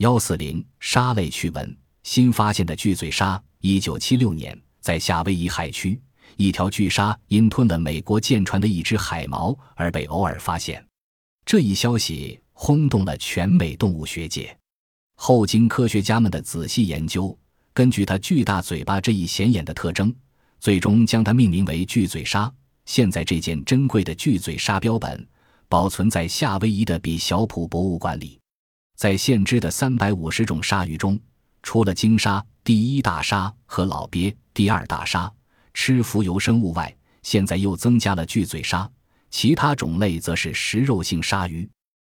幺四零鲨类趣闻：新发现的巨嘴鲨。一九七六年，在夏威夷海区，一条巨鲨因吞了美国舰船的一只海锚而被偶尔发现。这一消息轰动了全美动物学界。后经科学家们的仔细研究，根据它巨大嘴巴这一显眼的特征，最终将它命名为巨嘴鲨。现在，这件珍贵的巨嘴鲨标本保存在夏威夷的比小普博物馆里。在现知的三百五十种鲨鱼中，除了鲸鲨、第一大鲨和老鳖、第二大鲨吃浮游生物外，现在又增加了巨嘴鲨。其他种类则是食肉性鲨鱼。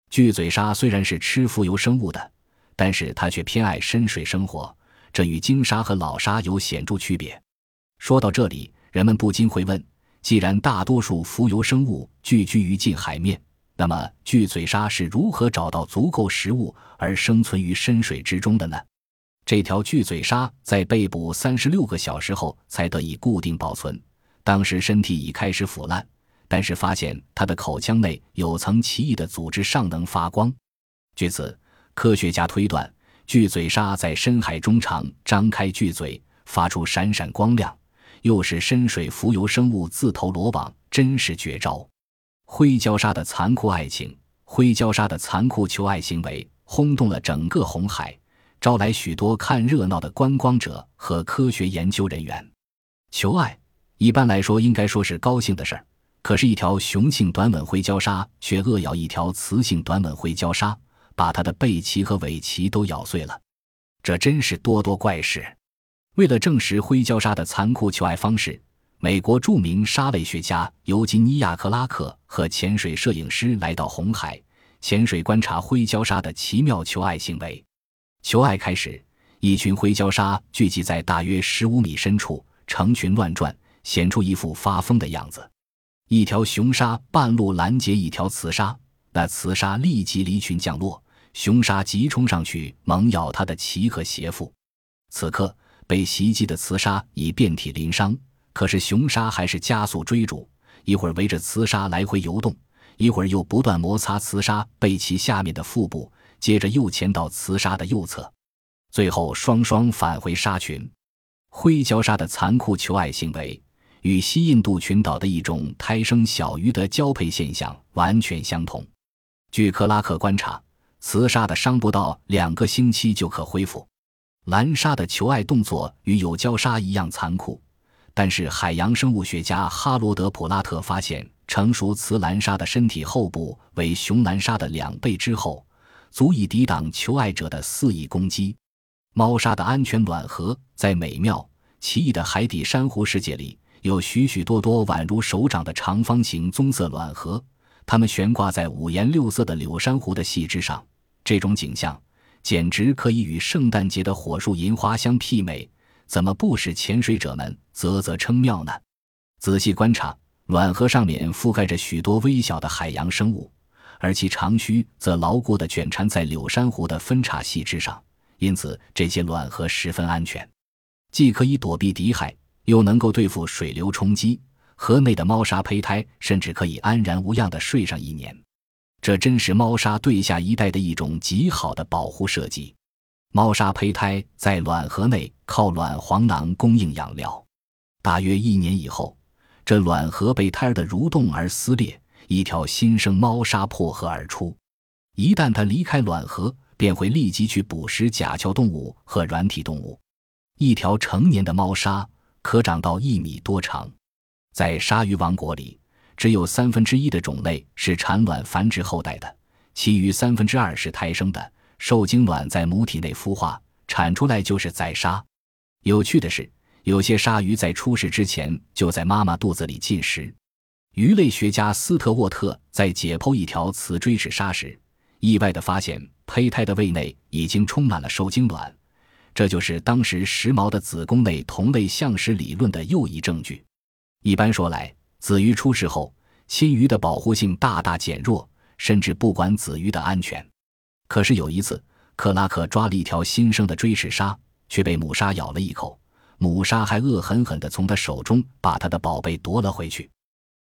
巨嘴鲨虽然是吃浮游生物的，但是它却偏爱深水生活，这与鲸鲨和老鲨有显著区别。说到这里，人们不禁会问：既然大多数浮游生物聚居于近海面，那么，巨嘴鲨是如何找到足够食物而生存于深水之中的呢？这条巨嘴鲨在被捕三十六个小时后才得以固定保存，当时身体已开始腐烂，但是发现它的口腔内有层奇异的组织尚能发光。据此，科学家推断，巨嘴鲨在深海中常张开巨嘴，发出闪闪光亮，诱使深水浮游生物自投罗网，真是绝招。灰礁鲨的残酷爱情，灰礁鲨的残酷求爱行为轰动了整个红海，招来许多看热闹的观光者和科学研究人员。求爱一般来说应该说是高兴的事儿，可是，一条雄性短吻灰礁鲨却恶咬一条雌性短吻灰礁鲨，把它的背鳍和尾鳍都咬碎了。这真是多多怪事。为了证实灰礁鲨的残酷求爱方式。美国著名鲨类学家尤金尼亚·克拉克和潜水摄影师来到红海潜水观察灰礁鲨的奇妙求爱行为。求爱开始，一群灰礁鲨聚集在大约十五米深处，成群乱转，显出一副发疯的样子。一条雄鲨半路拦截一条雌鲨，那雌鲨立即离群降落，雄鲨急冲上去猛咬它的鳍和胁腹。此刻，被袭击的雌鲨已遍体鳞伤。可是雄鲨还是加速追逐，一会儿围着雌鲨来回游动，一会儿又不断摩擦雌鲨背鳍下面的腹部，接着又潜到雌鲨的右侧，最后双双返回鲨群。灰礁鲨的残酷求爱行为与西印度群岛的一种胎生小鱼的交配现象完全相同。据克拉克观察，雌鲨的伤不到两个星期就可恢复。蓝鲨的求爱动作与有礁鲨一样残酷。但是，海洋生物学家哈罗德·普拉特发现，成熟雌蓝鲨的身体后部为雄蓝鲨的两倍之厚，足以抵挡求爱者的肆意攻击。猫鲨的安全卵核在美妙奇异的海底珊瑚世界里，有许许多多宛如手掌的长方形棕色卵核，它们悬挂在五颜六色的柳珊瑚的细枝上。这种景象简直可以与圣诞节的火树银花相媲美。怎么不使潜水者们啧啧称妙呢？仔细观察，卵核上面覆盖着许多微小的海洋生物，而其长须则牢固地卷缠在柳珊瑚的分叉细枝上，因此这些卵核十分安全，既可以躲避敌害，又能够对付水流冲击。河内的猫砂胚胎甚至可以安然无恙地睡上一年，这真是猫砂对下一代的一种极好的保护设计。猫鲨胚胎在卵核内靠卵黄囊供应养料，大约一年以后，这卵核被胎儿的蠕动而撕裂，一条新生猫鲨破壳而出。一旦它离开卵核，便会立即去捕食甲壳动物和软体动物。一条成年的猫鲨可长到一米多长。在鲨鱼王国里，只有三分之一的种类是产卵繁殖后代的，其余三分之二是胎生的。受精卵在母体内孵化，产出来就是宰鲨。有趣的是，有些鲨鱼在出世之前就在妈妈肚子里进食。鱼类学家斯特沃特在解剖一条雌锥齿鲨时，意外地发现胚胎的胃内已经充满了受精卵，这就是当时时髦的子宫内同类相食理论的又一证据。一般说来，子鱼出世后，亲鱼的保护性大大减弱，甚至不管子鱼的安全。可是有一次，克拉克抓了一条新生的锥齿鲨，却被母鲨咬了一口。母鲨还恶狠狠地从他手中把他的宝贝夺了回去。